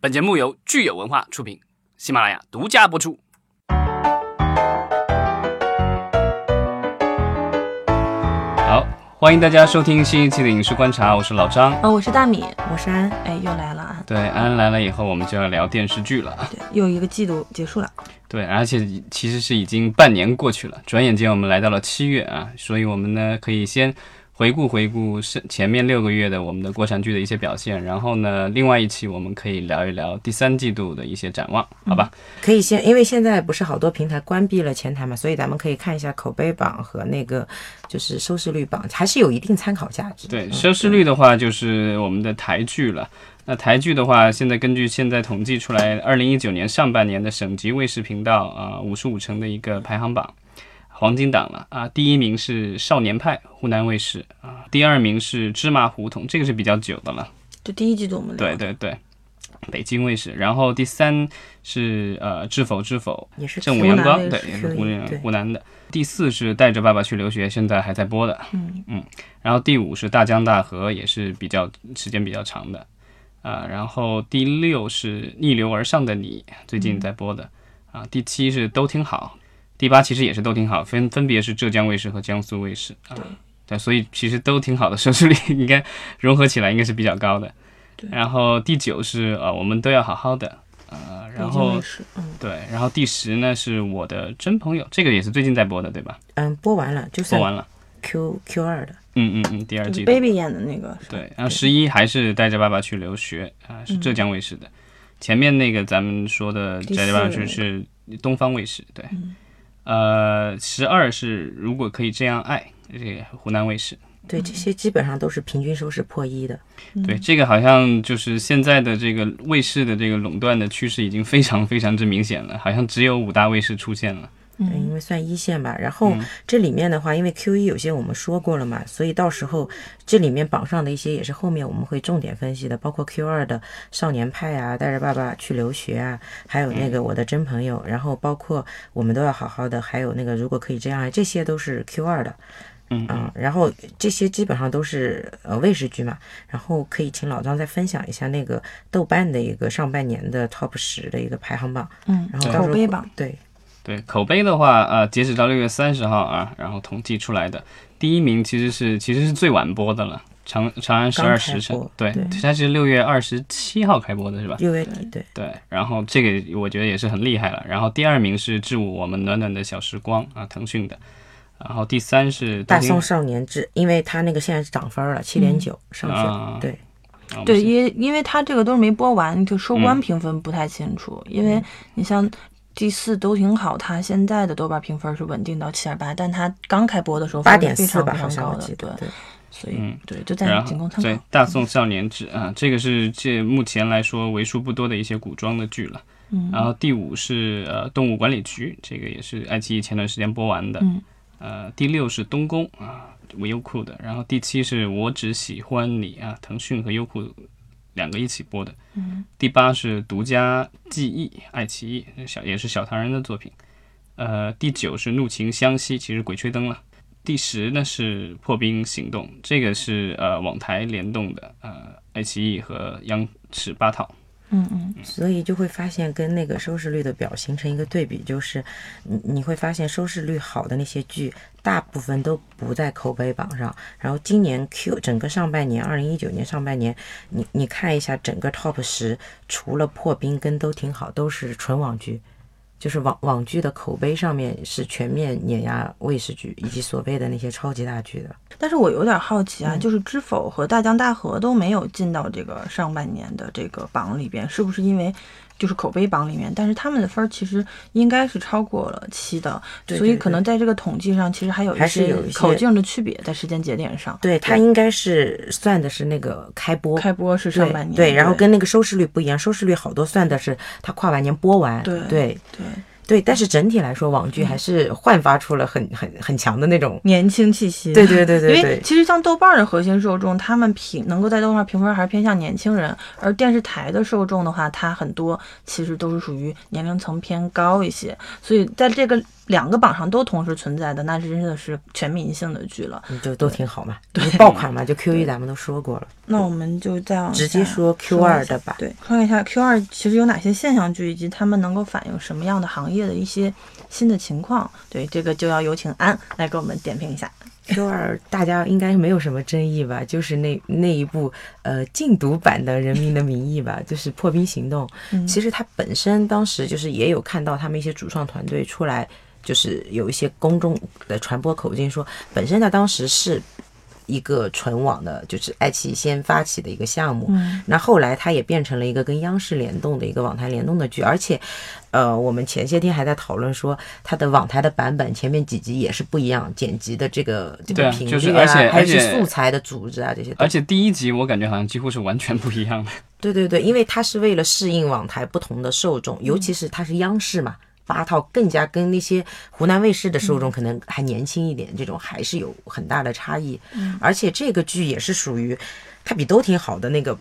本节目由聚友文化出品，喜马拉雅独家播出。好，欢迎大家收听新一期的影视观察，我是老张。哦，我是大米，我是安，哎，又来了啊！对，安安来了以后，我们就要聊电视剧了。对，又一个季度结束了。对，而且其实是已经半年过去了，转眼间我们来到了七月啊，所以我们呢可以先。回顾回顾是前面六个月的我们的国产剧的一些表现，然后呢，另外一期我们可以聊一聊第三季度的一些展望，好吧？可以先，因为现在不是好多平台关闭了前台嘛，所以咱们可以看一下口碑榜和那个就是收视率榜，还是有一定参考价值。对，收视率的话就是我们的台剧了。那台剧的话，现在根据现在统计出来，二零一九年上半年的省级卫视频道啊，五十五城的一个排行榜。黄金档了啊！第一名是《少年派》，湖南卫视啊；第二名是《芝麻胡同》，这个是比较久的了。就第一季度我们对对对，北京卫视。然后第三是呃《知否知否》，也是正午阳光，对，也是湖南湖南的。第四是《带着爸爸去留学》，现在还在播的。嗯嗯。然后第五是《大江大河》，也是比较时间比较长的啊。然后第六是《逆流而上的你》，最近在播的啊。第七是都挺好。第八其实也是都挺好，分分别是浙江卫视和江苏卫视啊，对，所以其实都挺好的，收视率应该融合起来应该是比较高的。然后第九是呃，我们都要好好的，呃，然后对，然后第十呢是我的真朋友，这个也是最近在播的，对吧？嗯，播完了，就是播完了。Q Q 二的，嗯嗯嗯，第二季 Baby 演的那个。对，然后十一还是带着爸爸去留学啊，是浙江卫视的。前面那个咱们说的带着爸爸去是东方卫视，对。呃，十二是如果可以这样爱，这个湖南卫视。对，这些基本上都是平均收视破一的。对，这个好像就是现在的这个卫视的这个垄断的趋势已经非常非常之明显了，好像只有五大卫视出现了。对，因为算一线吧。然后这里面的话，因为 Q 一有些我们说过了嘛，所以到时候这里面榜上的一些也是后面我们会重点分析的，包括 Q 二的少年派啊，带着爸爸去留学啊，还有那个我的真朋友，然后包括我们都要好好的，还有那个如果可以这样，这些都是 Q 二的。嗯啊，然后这些基本上都是呃卫视剧嘛，然后可以请老张再分享一下那个豆瓣的一个上半年的 Top 十的一个排行榜。嗯，然后口碑榜对。对口碑的话，呃，截止到六月三十号啊，然后统计出来的第一名其实是其实是最晚播的了，《长长安十二时辰》。对，它是六月二十七号开播的，是吧？六月底，对对。然后这个我觉得也是很厉害了。然后第二名是《致我们暖暖的小时光》啊，腾讯的。然后第三是《大宋少年志》，因为它那个现在是涨分了，七点九上去。对对，因因为它这个都是没播完，就收官评分不太清楚。因为你像。第四都挺好，它现在的豆瓣评分是稳定到七点八，但它刚开播的时候八点四吧，非常高的，对对，所以对就在仅供参考。对《大宋少年志》啊，这个是这目前来说为数不多的一些古装的剧了。嗯，然后第五是呃《动物管理局》，这个也是爱奇艺前段时间播完的。嗯，呃，第六是《东宫》啊，优酷的。然后第七是我只喜欢你啊，腾讯和优酷。两个一起播的，嗯，第八是独家记忆，爱奇艺小也是小唐人的作品，呃，第九是怒晴湘西，其实鬼吹灯了，第十呢是破冰行动，这个是呃网台联动的，呃，爱奇艺和央视八套。嗯嗯，所以就会发现跟那个收视率的表形成一个对比，就是你你会发现收视率好的那些剧，大部分都不在口碑榜上。然后今年 Q 整个上半年，二零一九年上半年，你你看一下整个 Top 十，除了破冰跟都挺好，都是纯网剧。就是网网剧的口碑上面是全面碾压卫视剧以及所谓的那些超级大剧的。但是我有点好奇啊，就是《知否》和《大江大河》都没有进到这个上半年的这个榜里边，是不是因为？就是口碑榜里面，但是他们的分儿其实应该是超过了七的，所以可能在这个统计上其实还有一些口径的区别，在时间节点上。对，它应该是算的是那个开播，开播是上半年，对，然后跟那个收视率不一样，收视率好多算的是它跨完年播完，对对对。对，但是整体来说，网剧还是焕发出了很很很强的那种年轻气息。对对对对对。因为其实像豆瓣的核心受众，他们评能够在豆瓣评分还是偏向年轻人，而电视台的受众的话，它很多其实都是属于年龄层偏高一些。所以在这个两个榜上都同时存在的，那真的是全民性的剧了。就都挺好嘛，对爆款嘛，就 Q 一咱们都说过了，那我们就再往直接说 Q 二的吧。对，看一下 Q 二其实有哪些现象剧，以及他们能够反映什么样的行业的一些新的情况。对，这个就要有请安来给我们点评一下。Q 二 大家应该没有什么争议吧？就是那那一部呃禁毒版的《人民的名义》吧，就是《破冰行动》。其实它本身当时就是也有看到他们一些主创团队出来，就是有一些公众的传播口径说，本身它当时是一个纯网的，就是爱奇艺先发起的一个项目。嗯那后来它也变成了一个跟央视联动的一个网台联动的剧，而且，呃，我们前些天还在讨论说，它的网台的版本前面几集也是不一样，剪辑的这个这个频率就是而且还有一些素材的组织啊这些。而且第一集我感觉好像几乎是完全不一样的。对对对，因为它是为了适应网台不同的受众，尤其是它是央视嘛。八套更加跟那些湖南卫视的受众可能还年轻一点，这种还是有很大的差异。而且这个剧也是属于它比都挺好的那个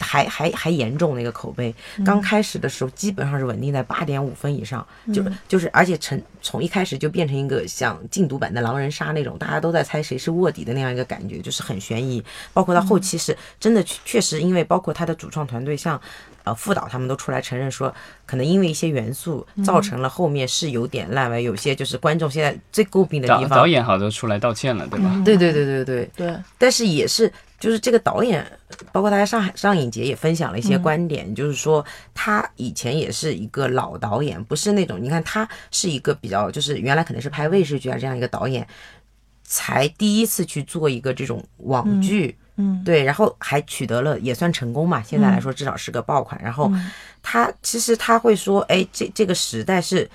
还还还严重那个口碑。刚开始的时候基本上是稳定在八点五分以上，就就是而且成从一开始就变成一个像禁毒版的狼人杀那种，大家都在猜谁是卧底的那样一个感觉，就是很悬疑。包括到后期是真的确确实因为包括他的主创团队像。呃，副导他们都出来承认说，可能因为一些元素造成了后面是有点烂尾，有些就是观众现在最诟病的地方。导演好像都出来道歉了，对吧？对对对对对，对，但是也是，就是这个导演，包括他在上海上影节也分享了一些观点，就是说他以前也是一个老导演，不是那种你看他是一个比较，就是原来可能是拍卫视剧啊这样一个导演，才第一次去做一个这种网剧。嗯，对，然后还取得了也算成功嘛，现在来说至少是个爆款。然后他其实他会说，哎，这这个时代是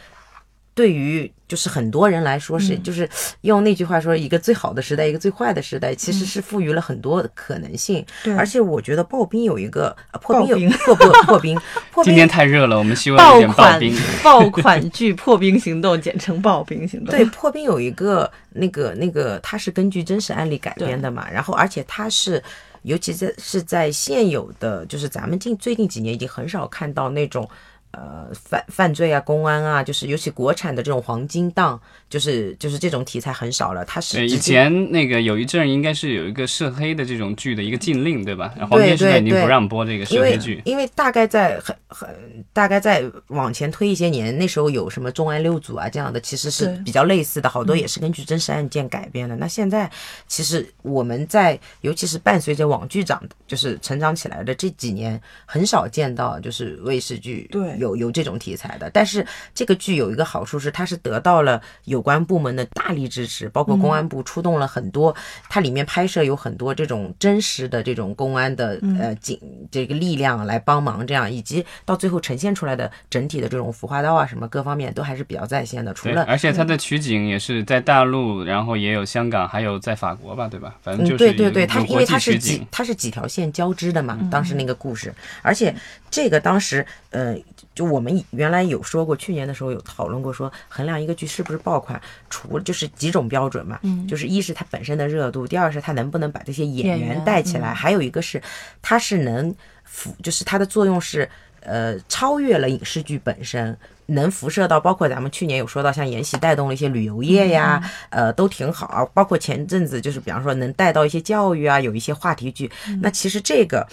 对于就是很多人来说是，就是用那句话说，一个最好的时代，一个最坏的时代，其实是赋予了很多可能性。对而且我觉得刨冰有一个呃破冰有破破破冰 破冰今天太热了，我们希望有爆点刨款冰。爆款剧《破冰行动》，简称《爆冰行动》。对，破冰有一个那个那个，它是根据真实案例改编的嘛，然后而且它是。尤其在是在现有的，就是咱们近最近几年已经很少看到那种，呃犯犯罪啊、公安啊，就是尤其国产的这种黄金档，就是就是这种题材很少了。它是，以前那个有一阵应该是有一个涉黑的这种剧的一个禁令，对吧？然后黄对金时代已经对不让播这个涉因为黑剧。因为大概在很很大概在往前推一些年，那时候有什么重案六组啊这样的，其实是比较类似的，好多也是根据真实案件改编的。那现在其实我们在尤其是伴随着网剧长就是成长起来的这几年，很少见到就是卫视剧对有有这种题材的。但是这个剧有一个好处是，它是得到了有关部门的大力支持，包括公安部出动了很多，它里面拍摄有很多这种真实的这种公安的呃警这个力量来帮忙，这样以及到最后呈现出来的整体的这种服化道啊什么各方面都还是比较在线的。除，了而且它的取景也是在大陆，然后也有香港，还有在法国吧，对吧？反正嗯，就是对对对，它因为它是。几它是几条线交织的嘛，当时那个故事，而且这个当时呃，就我们原来有说过，去年的时候有讨论过，说衡量一个剧是不是爆款，除了就是几种标准嘛，嗯就是一是它本身的热度，第二是它能不能把这些演员带起来，还有一个是它是能辅，就是它的作用是呃超越了影视剧本身。能辐射到，包括咱们去年有说到，像延禧带动了一些旅游业呀，呃，都挺好。包括前阵子就是，比方说能带到一些教育啊，有一些话题剧。那其实这个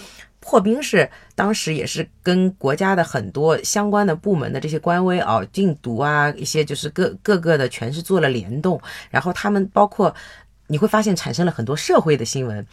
破冰是当时也是跟国家的很多相关的部门的这些官微啊、禁毒啊，一些就是各各个的全是做了联动，然后他们包括你会发现产生了很多社会的新闻。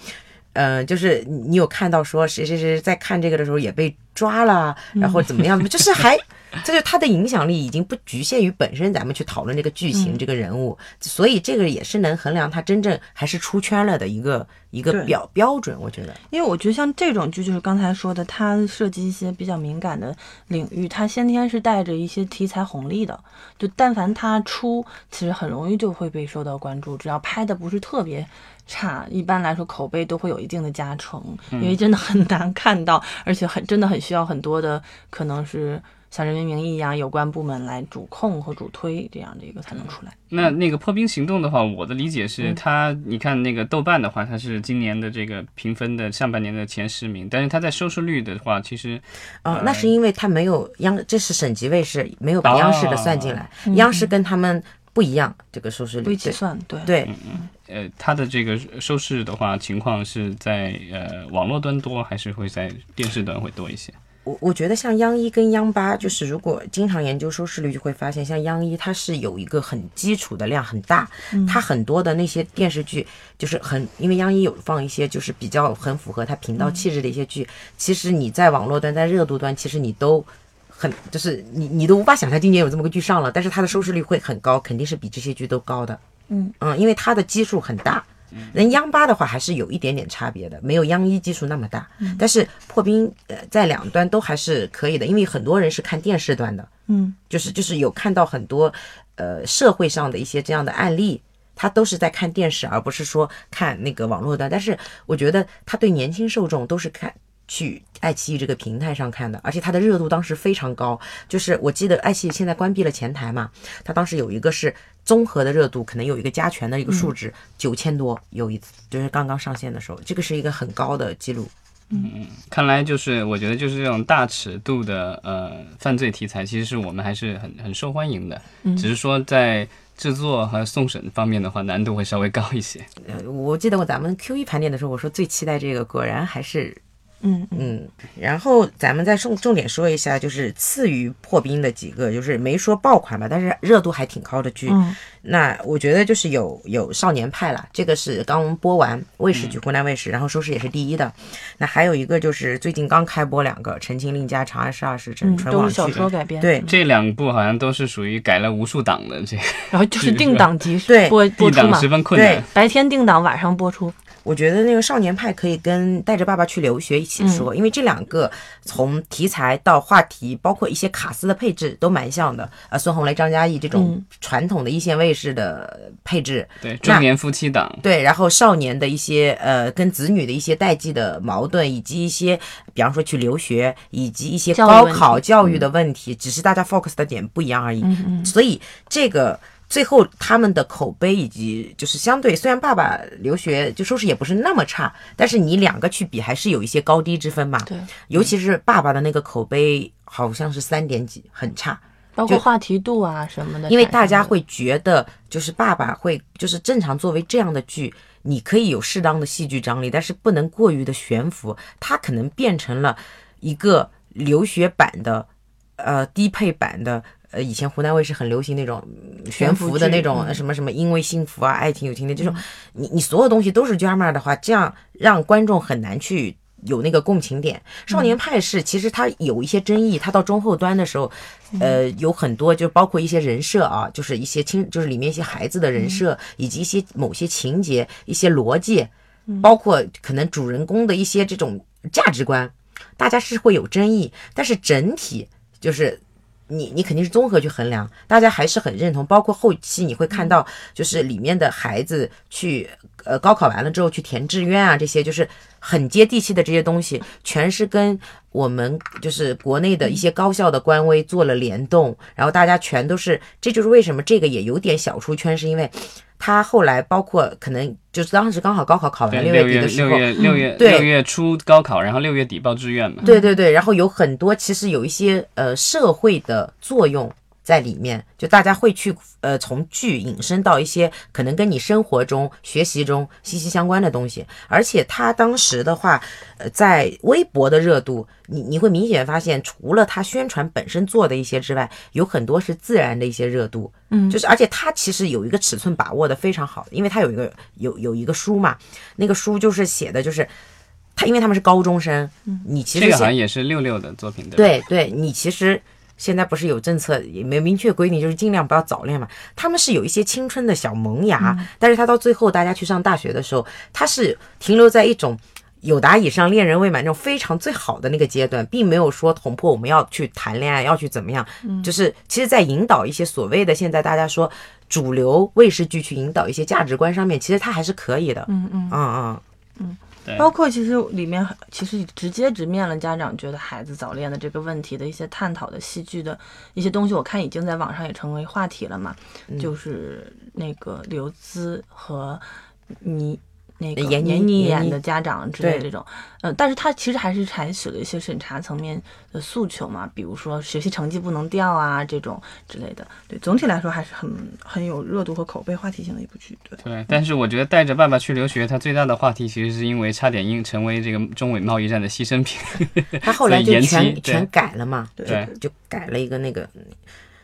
呃，就是你你有看到说谁谁谁在看这个的时候也被抓了，然后怎么样？就是还，这就它的影响力已经不局限于本身咱们去讨论这个剧情、这个人物，所以这个也是能衡量它真正还是出圈了的一个一个表标标准，我觉得。因为我觉得像这种剧，就是刚才说的，它涉及一些比较敏感的领域，它先天是带着一些题材红利的。就但凡它出，其实很容易就会被受到关注，只要拍的不是特别差，一般来说口碑都会有一定的加成，因为真的很难看到，而且很真的很需要很多的可能是像人民名义一样有关部门来主控和主推这样的一个才能出来。那那个破冰行动的话，我的理解是它，你看那个豆瓣的话，它是今年的这个评分的上半年的前十名，但是它在收视率的话，其实哦，那是因为它没有央，这是省级卫视没有把央视的算进来，央视跟他们不一样，这个收视率不一起算，对对，呃，它的这个收视的话，情况是在呃网络端多，还是会在电视端会多一些？我我觉得像央一跟央八，就是如果经常研究收视率，就会发现，像央一它是有一个很基础的量很大，它很多的那些电视剧就是很，因为央一有放一些就是比较很符合它频道气质的一些剧，其实你在网络端在热度端，其实你都很就是你你都无法想象今年有这么个剧上了，但是它的收视率会很高，肯定是比这些剧都高的。嗯嗯，因为它的基数很大。人央八的话还是有一点点差别的，没有央一基数那么大。但是破冰呃在两端都还是可以的，因为很多人是看电视端的，嗯，就是就是有看到很多呃社会上的一些这样的案例，他都是在看电视，而不是说看那个网络端。但是我觉得他对年轻受众都是看。去爱奇艺这个平台上看的，而且它的热度当时非常高。就是我记得爱奇艺现在关闭了前台嘛，它当时有一个是综合的热度，可能有一个加权的一个数值，九千多有一次，就是刚刚上线的时候，这个是一个很高的记录。嗯看来就是我觉得就是这种大尺度的呃犯罪题材，其实是我们还是很很受欢迎的，只是说在制作和送审方面的话，难度会稍微高一些。呃，我记得我咱们 Q 一盘点的时候，我说最期待这个，果然还是。嗯嗯，然后咱们再重重点说一下，就是次于破冰的几个，就是没说爆款吧，但是热度还挺高的剧。嗯，那我觉得就是有有少年派了，这个是刚播完卫视剧，湖南卫视，然后收视也是第一的。那还有一个就是最近刚开播两个《陈情令》加《长安十二时辰》纯网都是小。说改编，对，这两部好像都是属于改了无数档的这个然后就是定档集对播播出嘛地档十，分困难。白天定档，晚上播出。我觉得那个少年派可以跟带着爸爸去留学一起说，因为这两个从题材到话题，包括一些卡司的配置都蛮像的。呃，孙红雷、张嘉译这种传统的一线卫视的配置，对，中年夫妻档，对，然后少年的一些呃跟子女的一些代际的矛盾，以及一些比方说去留学，以及一些高考教育的问题，只是大家 focus 的点不一样而已。所以这个最后他们的口碑以及就是相对，虽然爸爸留学就收视也不是那么差，但是你两个去比还是有一些高低之分嘛。对，尤其是爸爸的那个口碑好像是三点几，很差。包括话题度啊什么的，因为大家会觉得，就是爸爸会，就是正常作为这样的剧，你可以有适当的戏剧张力，但是不能过于的悬浮，它可能变成了一个留学版的，呃，低配版的。呃，以前湖南卫视很流行那种嗯悬浮的那种什么什么，因为幸福啊，爱情有情的这种，你你所有东西都是 drama 的话，这样让观众很难去有那个共情点。少年派是其实它有一些争议，它到中后端的时候，呃，有很多就包括一些人设啊，就是一些亲，就是里面一些孩子的人设，以及一些某些情节、一些逻辑，包括可能主人公的一些这种价值观，大家是会有争议，但是整体就是。你你肯定是综合去衡量，大家还是很认同。包括后期你会看到，就是里面的孩子去呃高考完了之后去填志愿啊，这些就是很接地气的这些东西，全是跟我们就是国内的一些高校的官微做了联动，然后大家全都是，这就是为什么这个也有点小出圈，是因为他后来包括可能就是当时刚好高考考完，六六月月底的时候，六月六月六月初高考，然后六月底报志愿嘛。对对对，然后有很多其实有一些呃社会的作用在里面，就大家会去呃从剧引申到一些可能跟你生活中、学习中息息相关的东西。而且他当时的话，呃，在微博的热度，你你会明显发现，除了他宣传本身做的一些之外，有很多是自然的一些热度。嗯就是而且他其实有一个尺寸把握的非常好，因为他有一个有有一个书嘛，那个书就是写的就是。他因为他们是高中生，你其实现这个好像也是六六的作品，对对，你其实现在不是有政策，也没明确规定，就是尽量不要早恋嘛。他们是有一些青春的小萌芽，但是他到最后大家去上大学的时候，他是停留在一种有达以上恋人未满那种非常最好的那个阶段，并没有说捅破我们要去谈恋爱，要去怎么样，就是其实在引导一些所谓的现在大家说主流卫视剧去引导一些价值观上面，其实它还是可以的。嗯嗯嗯。嗯嗯，对包括其实里面其实直接直面了家长觉得孩子早恋的这个问题的一些探讨的戏剧的一些东西，我看已经在网上也成为话题了嘛。就是那个刘孜和倪那个闫妮闫妮演的家长之类的这种，呃，但是他其实还是采取了一些审查层面的诉求嘛，比如说学习成绩不能掉啊这种之类的。对，总体来说还是很很有热度和口碑话题性的一部剧。对。对，但是我觉得带着爸爸去留学，他最大的话题其实是因为差点因成为这个中美贸易战的牺牲品。他后来就全全改了嘛，对对就改了一个那个，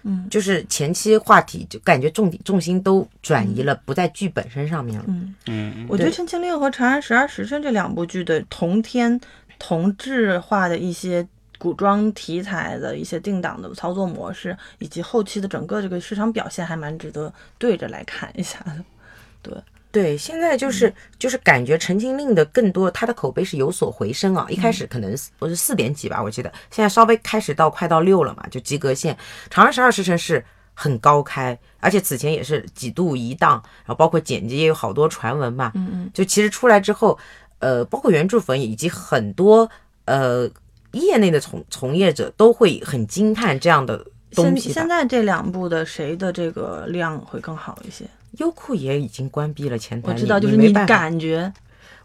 嗯就是前期话题就感觉重点重心都转移了，不在剧本身上面了。嗯。嗯，我觉得《陈情令》和《长安十二时辰》这两部剧的同天同质化的一些古装题材的一些定档的操作模式，以及后期的整个这个市场表现，还蛮值得对着来看一下的。对，现在就是、就是感觉《陈情令》的更多，它的口碑是有所回升啊。一开始可能是我是四点几吧，我记得，现在稍微开始到快到六了嘛，就及格线。《长安十二时辰》是很高开，而且此前也是几度一档，然后包括剪辑也有好多传闻嘛。嗯嗯，就其实出来之后，呃，包括原著粉以及很多呃业内的从从业者都会很惊叹这样的东现西吧现。在这两部的谁的这个量会更好一些？优酷也已经关闭了前台，我知道，就是你感觉，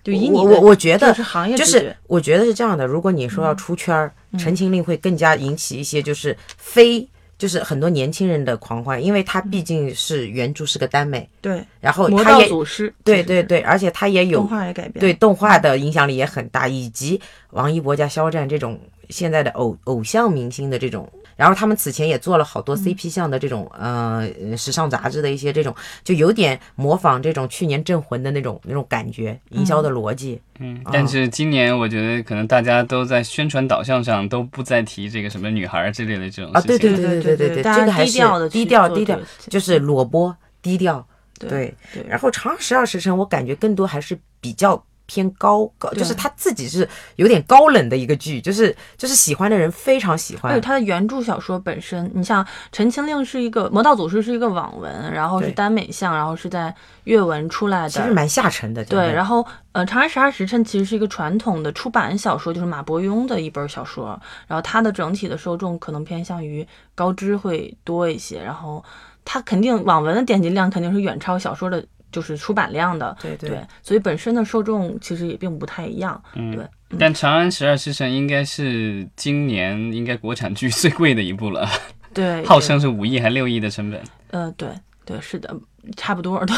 就以你我我我觉得就是行业就是我觉得是这样的，如果你说要出圈儿，陈情令》会更加引起一些就是非就是很多年轻人的狂欢，因为它毕竟是原著是个耽美，对然后魔道它也祖师，对对对，而且它也有动画也改编，对动画的影响力也很大，以及王一博加肖战这种现在的偶偶像明星的这种，然后他们此前也做了好多 CP 项的这种、呃时尚杂志的一些这种，就有点模仿这种去年镇魂的那种那种感觉，营销的逻辑。嗯，但是今年我觉得可能大家都在宣传导向上都不再提这个什么女孩儿之类的这种啊，事情了。对对对对对对，大家这个还是低调的低调低调，就就是裸播低调。对对，对然后《长安十二时辰》，我感觉更多还是比较偏高高，就是他自己是有点高冷的一个剧，就是就是喜欢的人非常喜欢。而且它的原著小说本身，你像《陈情令》是一个《魔道祖师》是一个网文，然后是耽美向，然后是在阅文出来的，其实蛮下沉的。对，然后后呃，《长安十二时辰》其实是一个传统的出版小说，就是马伯庸的一本小说，然后它的整体的受众可能偏向于高知会多一些，然后它肯定网文的点击量肯定是远超小说的，就是出版量的，对对对，所以本身的受众其实也并不太一样，嗯对。但《长安十二时辰》应该是今年应该国产剧 最贵的一部了，对，号称是五亿还六亿的成本。呃，对对是的，差不多，对，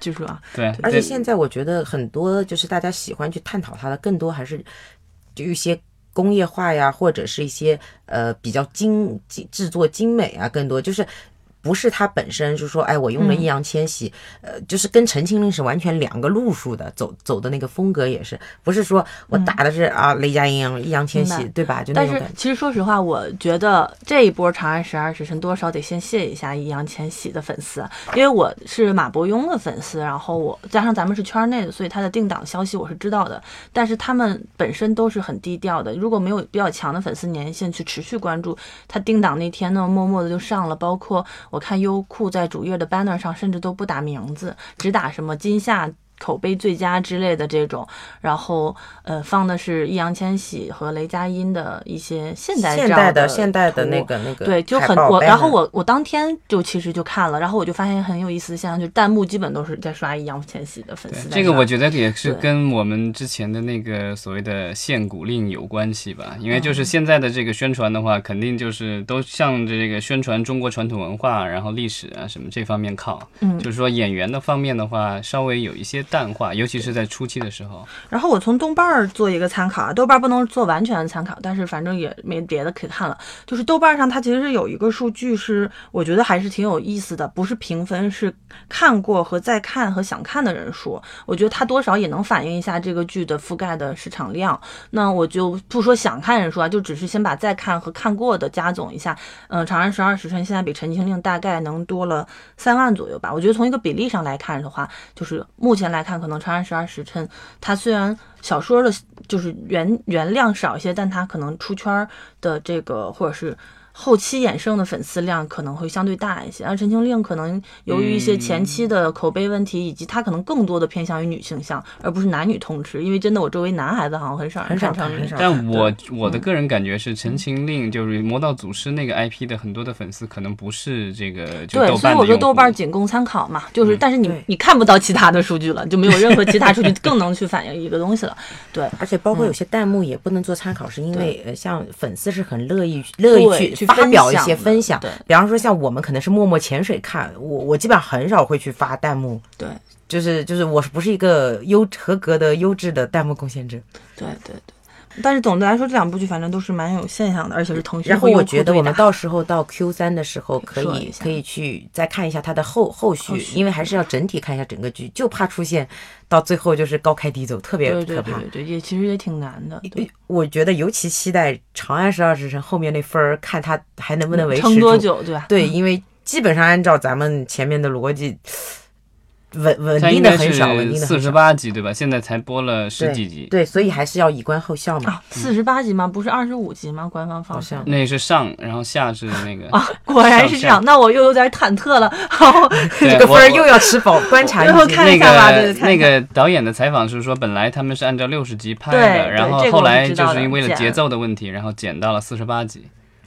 据说啊，对，而且现在我觉得很多就是大家喜欢去探讨它的，更多还是就一些工业化呀，或者是一些呃比较精精制作精美啊，更多就是。不是他本身，就说哎，我用了嗯易烊千玺，呃，就是跟《陈情令》是完全两个路数的，走走的那个风格也是，不是说我打的是、啊雷佳音、易烊千玺，对吧？就那但是种感觉。其实说实话，我觉得这一波《长安十二时辰》多少得先谢一下易烊千玺的粉丝，因为我是马伯庸的粉丝，然后我加上咱们是圈内的，所以他的定档消息我是知道的。但是他们本身都是很低调的，如果没有比较强的粉丝粘性去持续关注，他定档那天呢，默默的就上了。包括我看优酷在主页的 banner 上，甚至都不打名字，只打什么今夏。口碑最佳之类的这种，然后呃放的是易烊千玺和雷佳音的一些现代照现代的的现代的那个那个对，就很我，然后我我当天就其实就看了，然后我就发现很有意思的现象，就是弹幕基本都是在刷易烊千玺的粉丝。这个我觉得也是跟我们之前的那个所谓的限古令有关系吧，因为哦就是现在的这个宣传的话，肯定就是都向着这个宣传中国传统文化，然后历史啊什么这方面靠。嗯就是说演员的方面的话，稍微有一些淡化，尤其是在初期的时候。然后我从豆瓣儿做一个参考啊，豆瓣儿不能做完全的参考，但是反正也没别的可以看了。就是豆瓣儿上它其实是有一个数据是，我觉得还是挺有意思的，不是评分，是看过和在看和想看的人数。我觉得它多少也能反映一下这个剧的覆盖的市场量。那我就不说想看人数啊，就只是先把在看和看过的加总一下。嗯、长安十二时辰现在比陈情令大概能多了三万左右吧。我觉得从一个比例上来看的话，就是目前来。看，可能《长安十二时辰》它虽然小说的就是原原量少一些，但它可能出圈的这个或者是。后期衍生的粉丝量可能会相对大一些，而《陈情令》可能由于一些前期的口碑问题，以及它可能更多的偏向于女性向，而不是男女通吃。因为真的，我周围男孩子好像很少很少很少但我我嗯的个人感觉是，《陈情令》就是《魔道祖师》那个 IP 的很多的粉丝可能不是这个就对，所以我说豆瓣仅供参考嘛，就是，但是你你看不到其他的数据了，就没有任何其他数据 更能去反映一个东西了。对，而且包括有些弹幕也不能做参考，是因为呃，像粉丝是很乐意乐意对去发表一些分享对，比方说像我们可能是默默潜水看，我我基本上很少会去发弹幕，对，就是就是我是不是一个优合格的优质的弹幕贡献者？对对对。但是总的来说，这两部剧反正都是蛮有现象的，而且是腾讯然后我觉得我们到时候到 Q 三的时候，可以可以去再看一下它的后后续，因为还是要整体看一下整个剧，就怕出现到最后就是高开低走，特别可怕。对对对，也其实也挺难的。对，我觉得尤其期待《长安十二时辰》后面那分儿，看它还能不能维持撑多住。久，对吧？对，因为基本上按照咱们前面的逻辑，稳稳定的很少，稳定是四十。八集对吧？现在才播了十几集，对，所以还是要以观后效嘛。啊，四十八集吗？不是二十五集吗？官方放好像上那是上，然后下是那个啊，果然是这样。那我又有点忐忑了。好，对 这个分儿又要吃饱，观察最后一下吧个对看一下那个导演的采访是说，本来他们是按照六十集拍的，然后后来就是因为了节奏的问题，然后减到了四十八集。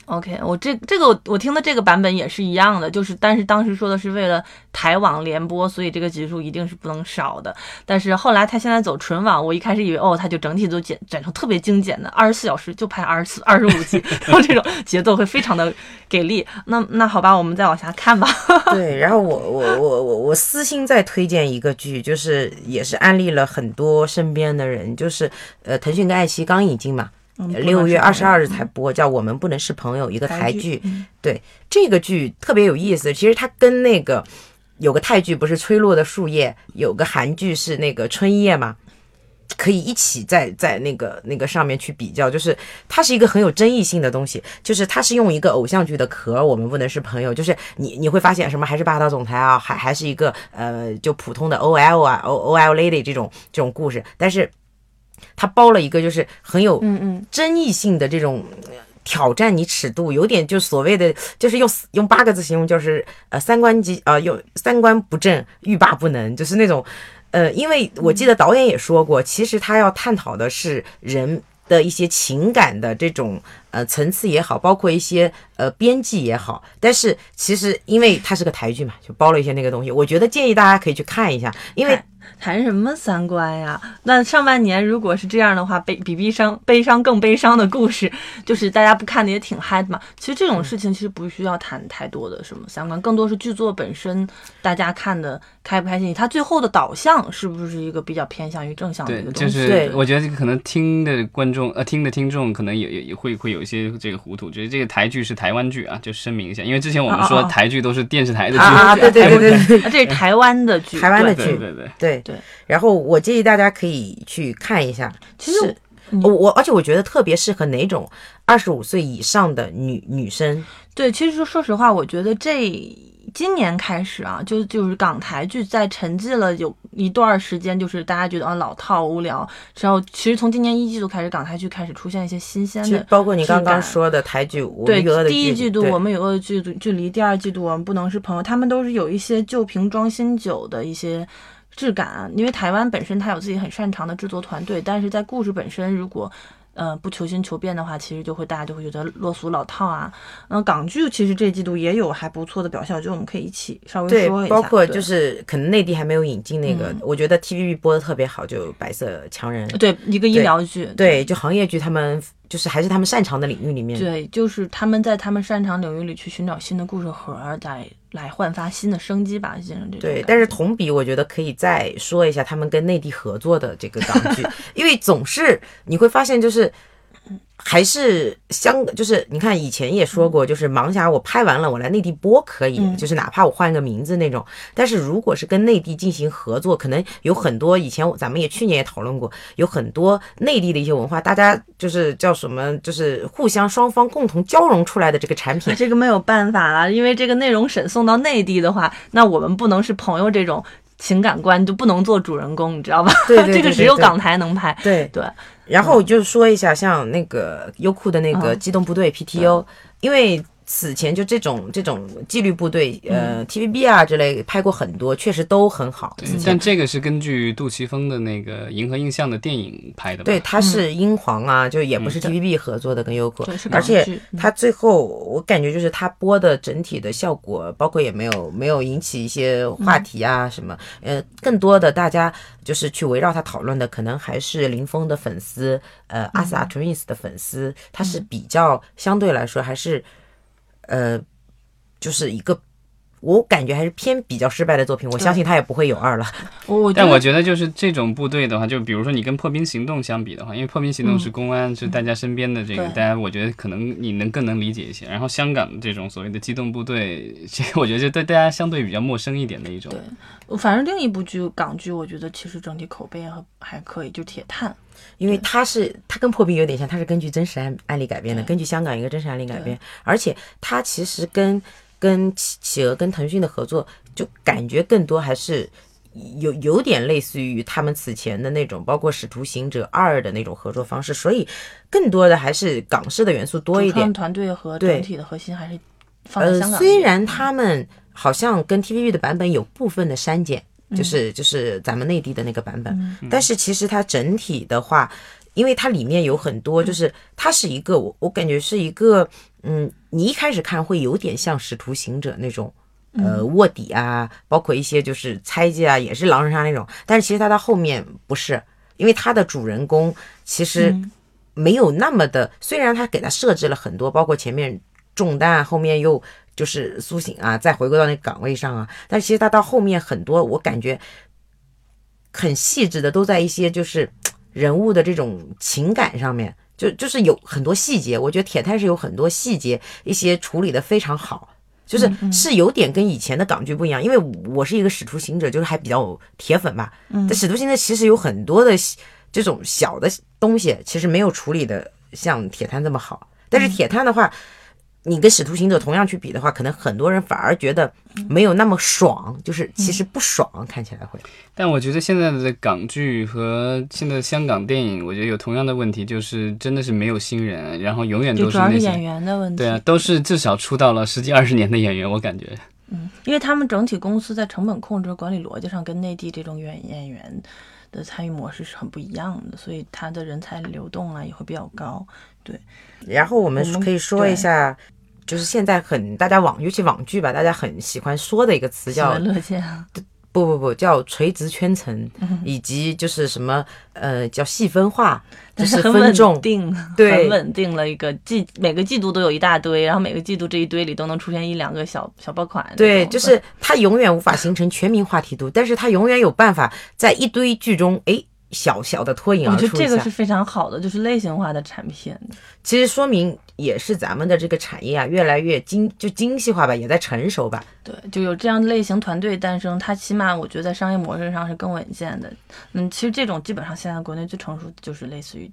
OK，我这这个我我听的这个版本也是一样的，就是但是当时说的是为了台网联播，所以这个集数一定是不能少的。但是后来他现在走纯网，我一开始以为哦，他就整体都剪剪成特别精简的，二十四小时就拍二十四二十五集，然后这种节奏会非常的给力。那那好吧，我们再往下看吧。对，然后我我我我我私心再推荐一个剧，就是也是安利了很多身边的人，就是呃，腾讯跟爱奇艺刚引进嘛，六月二十二日才播，叫《我们不能是朋友》，一个台剧。对，这个剧特别有意思。其实它跟那个有个泰剧不是《吹落的树叶》，有个韩剧是那个《春夜》嘛。可以一起在在那个那个上面去比较，就是它是一个很有争议性的东西，就是它是用一个偶像剧的壳，我们不能是朋友，就是你你会发现什么还是霸道总裁啊，还还是一个呃就普通的 OL 啊 O O L lady 这种这种故事，但是它包了一个就是很有嗯嗯，争议性的这种。呃挑战你尺度，有点就所谓的，就是用用八个字形容，就是呃三观极呃有三观不正，欲罢不能，就是那种呃，因为我记得导演也说过，其实他要探讨的是人的一些情感的这种呃层次也好，包括一些呃边际也好。但是其实因为它是个台剧嘛，就包了一些那个东西。我觉得建议大家可以去看一下，因为谈谈什么三观呀？那上半年如果是这样的话，悲比悲伤悲伤更悲伤的故事，就是大家不看的也挺嗨的嘛。其实这种事情其实不需要谈太多的什么三观，更多是剧作本身，大家看的开不开心，它最后的导向是不是一个比较偏向于正向的一个，东西？就是我觉得这个可能听的观众呃听的听众可能也也也会会有一些这个糊涂，觉得这个台剧是台湾剧啊，就声明一下，因为之前我们说台剧都是电视台的剧，啊，对对对对对。啊这是台湾的剧，台湾的对剧。对对对，对。对。然后我建议大家可以去看一下，其实我我而且我觉得特别适合哪种二十五岁以上的女女生。对，其实说实话，我觉得这今年开始啊，就就是港台剧在沉寂了有一段时间，就是大家觉得啊老套无聊，然后其实从今年一季度开始，港台剧开始出现一些新鲜的。包括你刚刚说的台剧，无对第一季度我们有个剧距离，第二季度我们不能是朋友，他们都是有一些旧瓶装新酒的一些质感，因为台湾本身它有自己很擅长的制作团队，但是在故事本身如果呃不求新求变的话，其实就会大家就会觉得落俗老套啊。那港剧其实这季度也有还不错的表现，我觉得我们可以一起稍微说一，下。包括就是可能内地还没有引进那个，嗯我觉得 TVB 播的特别好，就《白色强人》。对一个医疗剧，对，就行业剧，他们就是还是他们擅长的领域里面。对，就是他们在他们擅长领域里去寻找新的故事盒，来来焕发新的生机吧，先生这种对，但是同比，我觉得可以再说一下他们跟内地合作的这个 港剧，因为总是你会发现，就是还是香，就是你看以前也说过，就是盲侠我拍完了，我来内地播可以，嗯就是哪怕我换个名字那种。但是如果是跟内地进行合作，可能有很多以前咱们也去年也讨论过，有很多内地的一些文化，大家就是叫什么，就是互相双方共同交融出来的这个产品。这个没有办法了，因为这个内容审送到内地的话，那我们不能是朋友这种情感观，就不能做主人公，你知道吧？对对 对这个只有港台能拍。对。对，然后就说一下，像那个优酷的那个嗯机动部队 PTO，、因为此前就这种这种纪律部队，呃，TVB 啊之类拍过很多，确实都很好。对但这个是根据杜琪峰的那个《银河映像》的电影拍的吧？对，他是英皇啊，就也不是嗯 TVB 合作的，跟优酷。而且剧嗯。它最后我感觉就是他播的整体的效果，包括也没有没有引起一些话题啊什么，呃，更多的大家就是去围绕他讨论的，可能还是林峰的粉丝，呃，阿 sa Twins 的粉丝，他是比较相对来说还是，呃，就是一个。我感觉还是偏比较失败的作品，我相信他也不会有二了。但我觉得就是这种部队的话，就比如说你跟破冰行动相比的话，因为破冰行动是公安，是大家身边的这个，大家我觉得可能你能更能理解一些。然后香港的这种所谓的机动部队，这 个我觉得就对大家相对比较陌生一点的一种。对反正另一部剧港剧，我觉得其实整体口碑还还可以，就《铁探》。因为它是它跟破冰有点像，它是根据真实案案例改编的，根据香港一个真实案例改编，而且它其实跟跟企企鹅跟腾讯的合作，就感觉更多还是。有有点类似于他们此前的那种，包括《使徒行者二》的那种合作方式，所以更多的还是港式的元素多一点。团队和对整体的核心还是放在呃。虽然他们好像跟 TVB 的版本有部分的删减，嗯就是就是咱们内地的那个版本，但是其实它整体的话，因为它里面有很多，就是它是一个我我感觉是一个，嗯，你一开始看会有点像《使徒行者》那种。呃，卧底啊，包括一些就是猜忌啊，也是狼人杀那种，但是其实它到后面不是，因为它的主人公其实嗯。没有那么的，虽然他给他设置了很多，包括前面中弹，后面又就是苏醒啊，再回归到那个岗位上啊，但其实他到后面很多，我感觉很细致的都在一些就是人物的这种情感上面，就就是有很多细节，我觉得铁探是有很多细节，一些处理的非常好。就是是有点跟以前的港剧不一样，因为我是一个使徒行者，就是还比较铁粉吧。但使徒行者其实有很多的这种小的东西，其实没有处理的像铁探这么好。但是铁探的话，你跟使徒行者同样去比的话，可能很多人反而觉得没有那么爽，就是其实不爽，看起来会。但我觉得现在的港剧和现在的香港电影，我觉得有同样的问题，就是真的是没有新人，然后永远都是那些是演员的问题。对啊，都是至少出道了十几二十年的演员，我感觉。嗯因为他们整体公司在成本控制、管理逻辑上跟内地这种演演员的参与模式是很不一样的，所以他的人才流动啊也会比较高。对然后我们可以说一下，就是现在很大家网，尤其网剧吧，大家很喜欢说的一个词叫乐见，不不不，叫垂直圈层，以及就是什么呃叫细分化，就是很稳分众。定，对很稳定了一个季，每个季度都有一大堆，然后每个季度这一堆里都能出现一两个小小爆款。对，就 是它永远无法形成全民话题度，但是它永远有办法在一堆剧中，哎，小小的脱颖而出我觉得这个是。非常好的，就是类型化的产品。其实说明也是咱们的这个产业啊，越来越精就精细化吧，也在成熟吧。对，就有这样类型团队诞生，它起码我觉得在商业模式上是更稳健的。嗯，其实这种基本上现在国内最成熟的就是类似于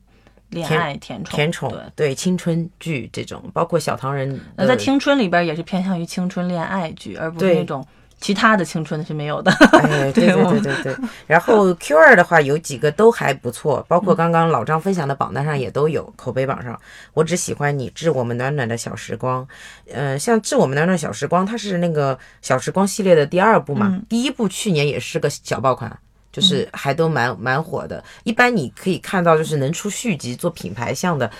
恋爱甜宠，甜宠对。对青春剧这种，包括小唐人那在青春里边也是偏向于青春恋爱剧，而不是那种其他的青春是没有的。哎，对对对对对。然后 Q 二的话有几个都还不错，包括刚刚老张分享的榜单上也都有，口碑榜上。我只喜欢你致我们暖暖的小时光，呃，像致我们暖暖小时光，它是那个小时光系列的第二部嘛，第一部去年也是个小爆款。就是还都蛮蛮火的，一般你可以看到，就是能出续集做品牌像的，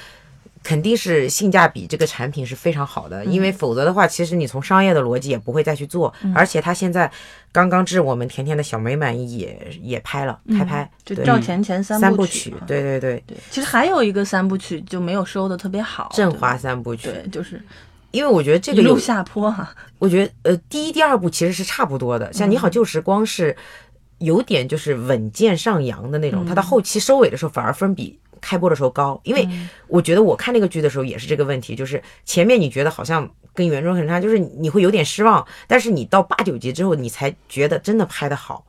肯定是性价比这个产品是非常好的，因为否则的话，其实你从商业的逻辑也不会再去做。而且他现在刚刚致我们甜甜的小美满意也也拍了，开拍，对就赵钱钱三部曲，对对对，对，其实还有一个三部曲就没有收的特别好，振华三部曲。对，就是因为我觉得这个有路下坡哈。我觉得呃，第一、第二部其实是差不多的，像《你好旧时光》是有点就是稳健上扬的那种，它到后期收尾的时候反而分比开播的时候高，因为我觉得我看那个剧的时候也是这个问题，就是前面你觉得好像跟原著很差，就是你会有点失望，但是你到八九集之后，你才觉得真的拍的好，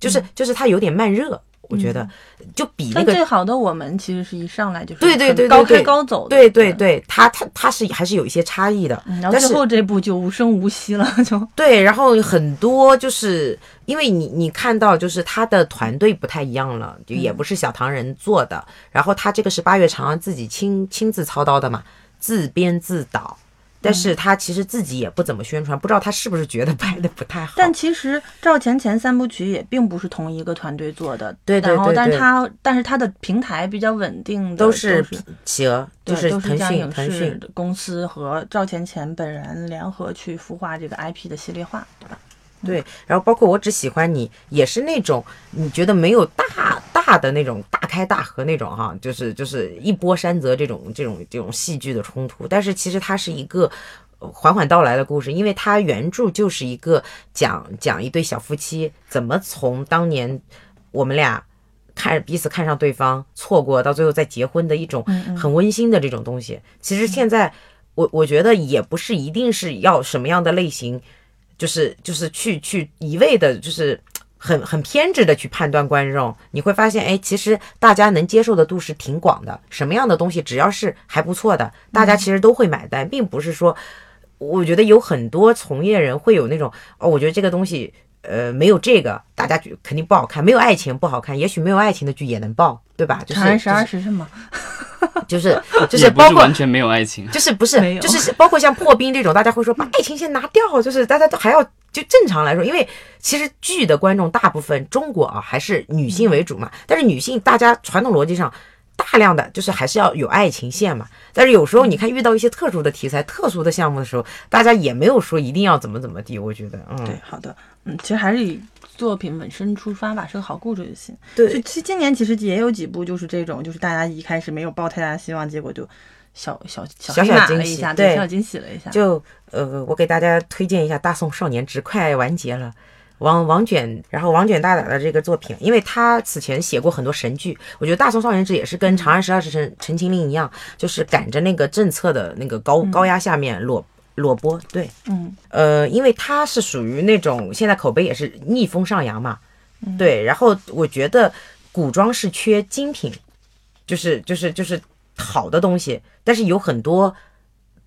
就是就是它有点慢热。我觉得就比那但个最好的我们其实是一上来就是对对对高开高走，对对对，它它它是还是有一些差异的，嗯。然后但是最后这部就无声无息了，就 对，然后很多就是因为你你看到就是他的团队不太一样了，就也不是小唐人做的，然后他这个是八月长安自己亲亲自操刀的嘛，自编自导。但是他其实自己也不怎么宣传，不知道他是不是觉得 拍的不太好。但其实赵钱钱三部曲也并不是同一个团队做的，对对然后对对但是他但是他的平台比较稳定的，都是是企鹅，就对，都是腾讯腾讯公司和赵钱钱本人联合去孵化这个 IP 的系列化，对吧？对，然后包括我只喜欢你，也是那种你觉得没有大大的那种大开大合那种哈，就是就是一波三折这种这种这种戏剧的冲突，但是其实它是一个。呃缓缓到来的故事，因为它原著就是一个讲讲一对小夫妻怎么从当年我们俩看彼此看上对方，错过到最后再结婚的一种很温馨的这种东西。其实现在我我觉得也不是一定是要什么样的类型，就是就是去去一味的，就是很很偏执的去判断观众，你会发现，哎，其实大家能接受的度是挺广的，什么样的东西只要是还不错的，大家其实都会买单，并不是说，我觉得有很多从业人会有那种，哦，我觉得这个东西。呃，没有这个，大家觉肯定不好看。没有爱情不好看，也许没有爱情的剧也能爆，对吧？就是长安十二时辰嘛，就是就是包括是完全没有爱情。就是不是没有。就是包括像破冰这种，大家会说把爱情先拿掉，就是大家都还要就正常来说，因为其实剧的观众大部分中国啊还是女性为主嘛，但是女性大家传统逻辑上大量的就是还是要有爱情线嘛，但是有时候你看遇到一些特殊的题材、特殊的项目的时候，大家也没有说一定要怎么怎么地，我觉得，嗯，对，好的，嗯，其实还是以作品本身出发吧，是个好故事就行。对就其实今年其实也有几部就是这种，就是大家一开始没有抱太大希望，结果就小小小小小惊喜了一下，对小小惊喜了一下。就呃，我给大家推荐一下《大宋少年志》，快完结了。王王卷，然后王卷大大的这个作品，因为他此前写过很多神剧，我觉得《大宋少年志》也是跟《长安十二时辰》《陈情令》一样，就是赶着那个政策的那个高高压下面裸裸播。对，嗯呃，因为它是属于那种现在口碑也是逆风上扬嘛，对。然后我觉得古装是缺精品，就是就是就是好的东西，但是有很多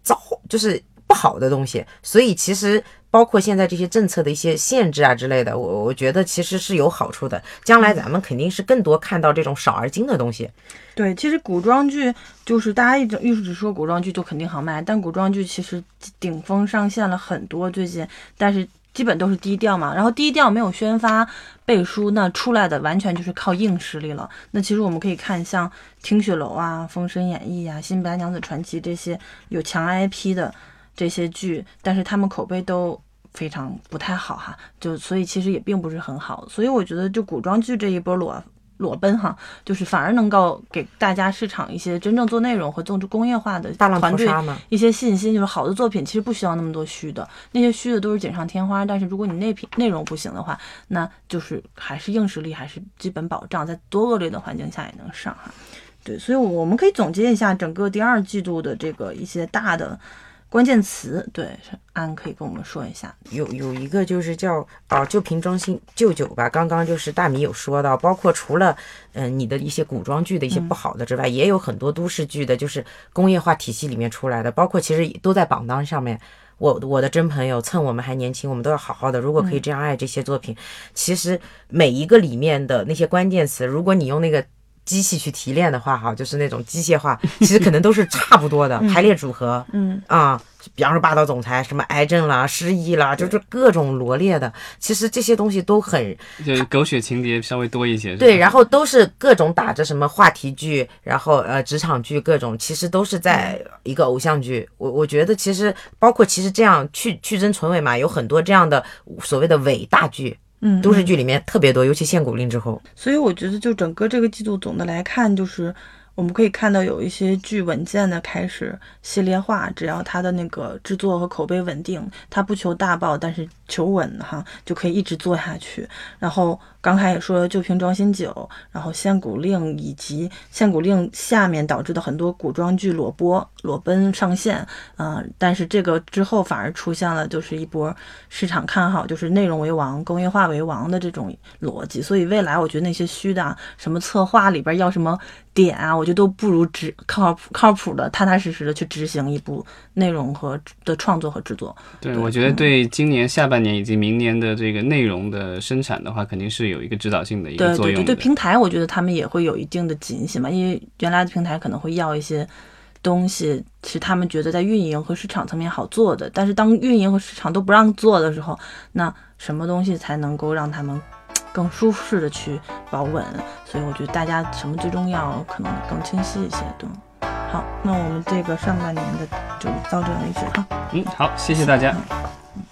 糟就是不好的东西，所以其实包括现在这些政策的一些限制啊之类的，我我觉得其实是有好处的。将来咱们肯定是更多看到这种少而精的东西。对，其实古装剧就是大家一直一直说古装剧就肯定好卖，但古装剧其实顶峰上线了很多最近，但是基本都是低调嘛。然后低调没有宣发背书，那出来的完全就是靠硬实力了。那其实我们可以看像《听雪楼》啊、《封神演义》啊、《新白娘子传奇》这些有强 IP 的这些剧，但是他们口碑都。非常不太好哈，就所以其实也并不是很好，所以我觉得就古装剧这一波裸裸奔哈，就是反而能够给大家市场一些真正做内容和做出工业化的大浪团队一些信心，就是好的作品其实不需要那么多虚的，那些虚的都是锦上添花。但是如果你内品内容不行的话，那就是还是硬实力还是基本保障，在多恶劣的环境下也能上哈。对，所以我们可以总结一下整个第二季度的这个一些大的关键词。对，安可以跟我们说一下。有有一个就是叫啊旧瓶装新旧酒吧，刚刚就是大米有说到，包括除了嗯、呃你的一些古装剧的一些不好的之外，也有很多都市剧的，就是工业化体系里面出来的，包括其实都在榜单上面。我我的真朋友，趁我们还年轻，我们都要好好的。如果可以这样爱这些作品，其实每一个里面的那些关键词，如果你用那个机器去提炼的话，哈，就是那种机械化，其实可能都是差不多的排列组合。嗯啊，比方说霸道总裁，什么癌症啦、失忆啦，就是各种罗列的。其实这些东西都很就是狗血情节稍微多一些。对，然后都是各种打着什么话题剧，然后呃职场剧各种，其实都是在一个偶像剧。我我觉得其实包括其实这样去去真存伪嘛，有很多这样的所谓的伪大剧，嗯，都市剧里面特别多，尤其限古令之后。所以我觉得，就整个这个季度总的来看，就是我们可以看到有一些剧稳健的开始系列化，只要它的那个制作和口碑稳定，它不求大爆，但是求稳哈，就可以一直做下去。然后刚才也说了，旧瓶装新酒，然后限古令以及限古令下面导致的很多古装剧裸播、裸奔上线，嗯，但是这个之后反而出现了就是一波市场看好，就是内容为王、工业化为王的这种逻辑。所以未来我觉得那些虚的什么策划里边要什么点啊，我觉得都不如执靠谱靠谱的、踏踏实实的去执行一部内容和的创作和制作。对，我觉得对今年下半年以及明年的这个内容的生产的话，肯定是有一个指导性的一个作用对对对，对平台我觉得他们也会有一定的警醒嘛，因为原来的平台可能会要一些东西是他们觉得在运营和市场层面好做的，但是当运营和市场都不让做的时候，那什么东西才能够让他们 更舒适的去保稳？所以我觉得大家什么最重要，可能更清晰一些。对，好，那我们这个上半年的就到这里为止哈。嗯，好，谢谢大家。嗯